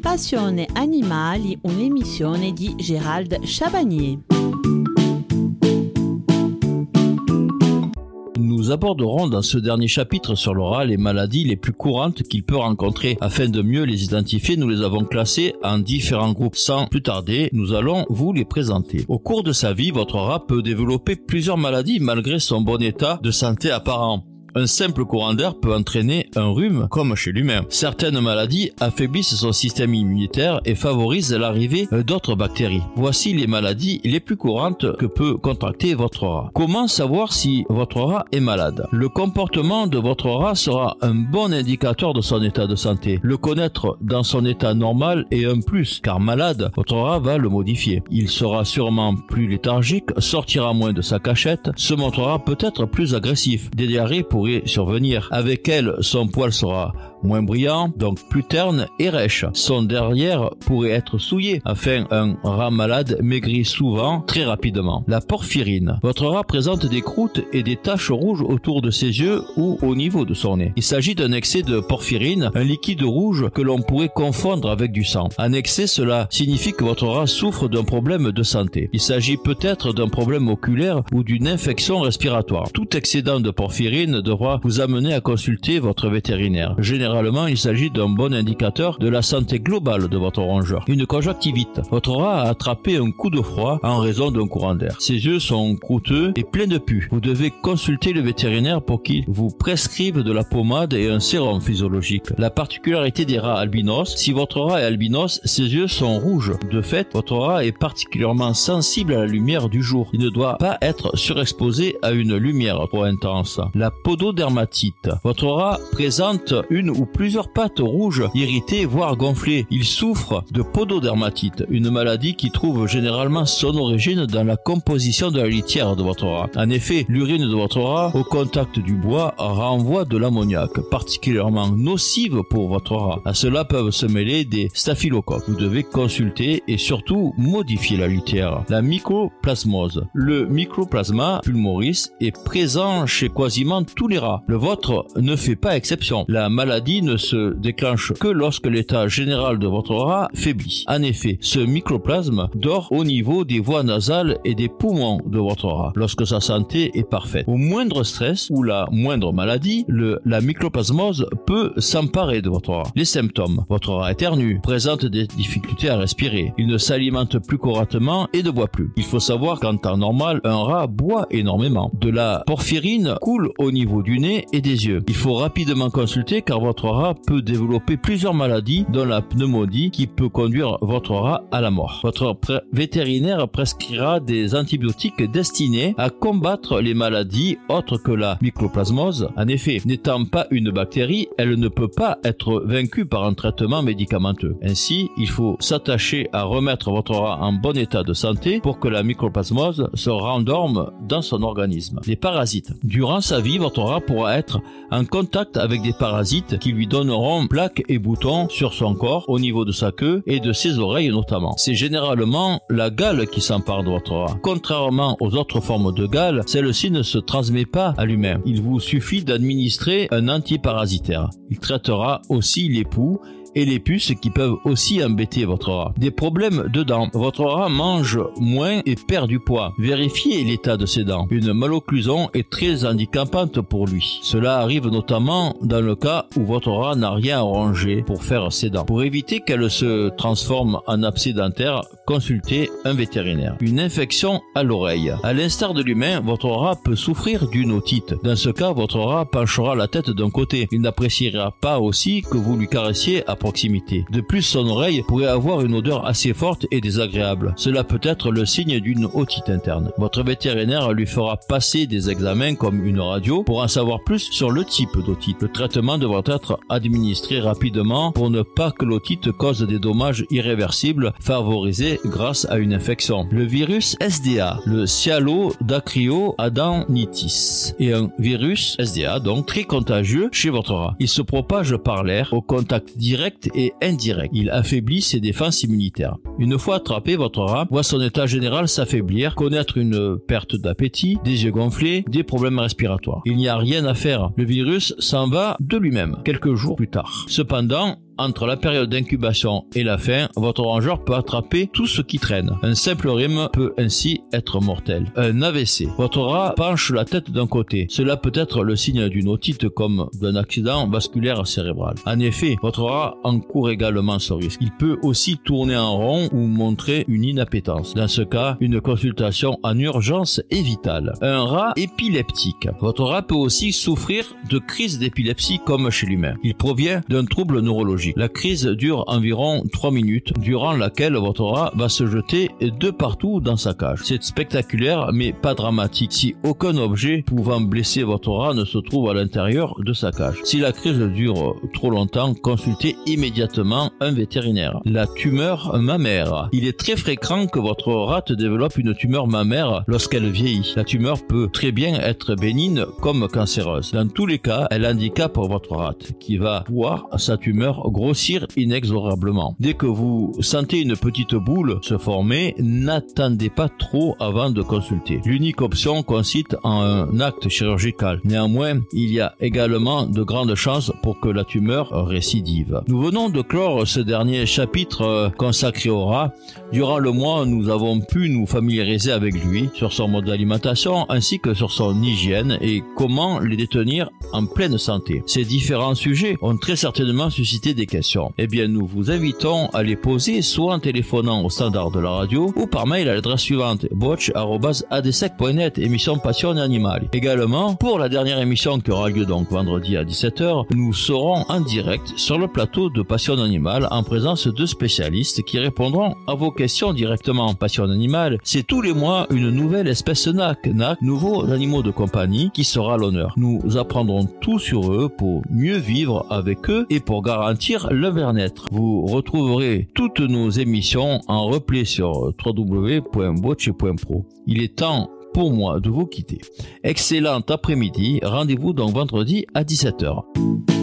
Passione Animali, un'emissione di Gérald Chabagnier. Nous aborderons dans ce dernier chapitre sur l'aura les maladies les plus courantes qu'il peut rencontrer. Afin de mieux les identifier, nous les avons classées en différents groupes. Sans plus tarder, nous allons vous les présenter. Au cours de sa vie, votre rat peut développer plusieurs maladies malgré son bon état de santé apparent un simple courant d'air peut entraîner un rhume comme chez l'humain. Certaines maladies affaiblissent son système immunitaire et favorisent l'arrivée d'autres bactéries. Voici les maladies les plus courantes que peut contracter votre rat. Comment savoir si votre rat est malade? Le comportement de votre rat sera un bon indicateur de son état de santé. Le connaître dans son état normal est un plus, car malade, votre rat va le modifier. Il sera sûrement plus léthargique, sortira moins de sa cachette, se montrera peut-être plus agressif. Des pour survenir. Avec elle, son poil sera moins brillant, donc plus terne et rêche. Son derrière pourrait être souillé, afin un rat malade maigrit souvent très rapidement. La porphyrine. Votre rat présente des croûtes et des taches rouges autour de ses yeux ou au niveau de son nez. Il s'agit d'un excès de porphyrine, un liquide rouge que l'on pourrait confondre avec du sang. Un excès, cela signifie que votre rat souffre d'un problème de santé. Il s'agit peut-être d'un problème oculaire ou d'une infection respiratoire. Tout excédent de porphyrine devra vous amener à consulter votre vétérinaire. Généralement il s'agit d'un bon indicateur de la santé globale de votre rongeur. Une conjonctivite. Votre rat a attrapé un coup de froid en raison d'un courant d'air. Ses yeux sont croûteux et pleins de pus. Vous devez consulter le vétérinaire pour qu'il vous prescrive de la pommade et un sérum physiologique. La particularité des rats albinos, si votre rat est albinos, ses yeux sont rouges. De fait, votre rat est particulièrement sensible à la lumière du jour. Il ne doit pas être surexposé à une lumière trop intense. La pododermatite. Votre rat présente une ou plusieurs pattes rouges, irritées, voire gonflées. Il souffre de pododermatite, une maladie qui trouve généralement son origine dans la composition de la litière de votre rat. En effet, l'urine de votre rat, au contact du bois, renvoie de l'ammoniac, particulièrement nocive pour votre rat. À cela peuvent se mêler des staphylocoques. Vous devez consulter et surtout modifier la litière. La mycoplasmose. Le mycoplasma pulmoris est présent chez quasiment tous les rats. Le vôtre ne fait pas exception. La maladie ne se déclenche que lorsque l'état général de votre rat faiblit. En effet, ce microplasme dort au niveau des voies nasales et des poumons de votre rat lorsque sa santé est parfaite. Au moindre stress ou la moindre maladie, le, la mycoplasmose peut s'emparer de votre rat. Les symptômes. Votre rat éternue, présente des difficultés à respirer. Il ne s'alimente plus correctement et ne boit plus. Il faut savoir qu'en temps normal, un rat boit énormément. De la porphyrine coule au niveau du nez et des yeux. Il faut rapidement consulter car votre rat peut développer plusieurs maladies, dont la pneumonie, qui peut conduire votre rat à la mort. Votre vétérinaire prescrira des antibiotiques destinés à combattre les maladies autres que la mycoplasmose. En effet, n'étant pas une bactérie, elle ne peut pas être vaincue par un traitement médicamenteux. Ainsi, il faut s'attacher à remettre votre rat en bon état de santé pour que la mycoplasmose se rendorme dans son organisme. Les parasites. Durant sa vie, votre rat pourra être en contact avec des parasites qui lui donneront plaques et boutons sur son corps, au niveau de sa queue et de ses oreilles notamment. C'est généralement la gale qui s'empare de votre rat. Contrairement aux autres formes de gale, celle-ci ne se transmet pas à l'humain. Il vous suffit d'administrer un antiparasitaire. Il traitera aussi les poux et les puces qui peuvent aussi embêter votre rat. Des problèmes de dents. Votre rat mange moins et perd du poids. Vérifiez l'état de ses dents. Une malocclusion est très handicapante pour lui. Cela arrive notamment dans le cas où votre rat n'a rien à ranger pour faire ses dents. Pour éviter qu'elle se transforme en abcès consultez un vétérinaire. Une infection à l'oreille. À l'instar de l'humain, votre rat peut souffrir d'une otite. Dans ce cas, votre rat penchera la tête d'un côté. Il n'appréciera pas aussi que vous lui caressiez à De plus, son oreille pourrait avoir une odeur assez forte et désagréable. Cela peut être le signe d'une otite interne. Votre vétérinaire lui fera passer des examens comme une radio pour en savoir plus sur le type d'otite. Le traitement devra être administré rapidement pour ne pas que l'otite cause des dommages irréversibles favorisés grâce à une infection. Le virus SDA, le Adenitis, est un virus SDA donc très contagieux chez votre rat. Il se propage par l'air au contact direct et indirect. Il affaiblit ses défenses immunitaires. Une fois attrapé, votre rat voit son état général s'affaiblir, connaître une perte d'appétit, des yeux gonflés, des problèmes respiratoires. Il n'y a rien à faire. Le virus s'en va de lui-même quelques jours plus tard. Cependant, entre la période d'incubation et la fin, votre rongeur peut attraper tout ce qui traîne. Un simple rhume peut ainsi être mortel. Un AVC. Votre rat penche la tête d'un côté. Cela peut être le signe d'une otite comme d'un accident vasculaire cérébral. En effet, votre rat encourt également ce risque. Il peut aussi tourner en rond ou montrer une inappétence. Dans ce cas, une consultation en urgence est vitale. Un rat épileptique. Votre rat peut aussi souffrir de crises d'épilepsie comme chez l'humain. Il provient d'un trouble neurologique. La crise dure environ 3 minutes, durant laquelle votre rat va se jeter de partout dans sa cage. C'est spectaculaire, mais pas dramatique si aucun objet pouvant blesser votre rat ne se trouve à l'intérieur de sa cage. Si la crise dure trop longtemps, consultez immédiatement un vétérinaire. La tumeur mammaire. Il est très fréquent que votre rat développe une tumeur mammaire lorsqu'elle vieillit. La tumeur peut très bien être bénigne comme cancéreuse. Dans tous les cas, elle handicape votre rat qui va voir sa tumeur grossir inexorablement. Dès que vous sentez une petite boule se former, n'attendez pas trop avant de consulter. L'unique option consiste en un acte chirurgical. Néanmoins, il y a également de grandes chances pour que la tumeur récidive. Nous venons de clore ce dernier chapitre euh, consacré au rat. Durant le mois, nous avons pu nous familiariser avec lui, sur son mode d'alimentation ainsi que sur son hygiène et comment les détenir en pleine santé. Ces différents sujets ont très certainement suscité des questions Eh bien, nous vous invitons à les poser soit en téléphonant au standard de la radio ou par mail à l'adresse suivante botch.adsec.net, émission Passion Animal. Également, pour la dernière émission qui aura lieu donc vendredi à 17h, nous serons en direct sur le plateau de Passion Animal en présence de spécialistes qui répondront à vos questions directement. Passion Animal, c'est tous les mois une nouvelle espèce NAC, NAC, nouveaux animaux de compagnie, qui sera l'honneur. Nous apprendrons tout sur eux pour mieux vivre avec eux et pour garantir le bien-être. Vous retrouverez toutes nos émissions en replay sur www.botche.pro. Il est temps pour moi de vous quitter. Excellent après-midi, rendez-vous donc vendredi à 17h.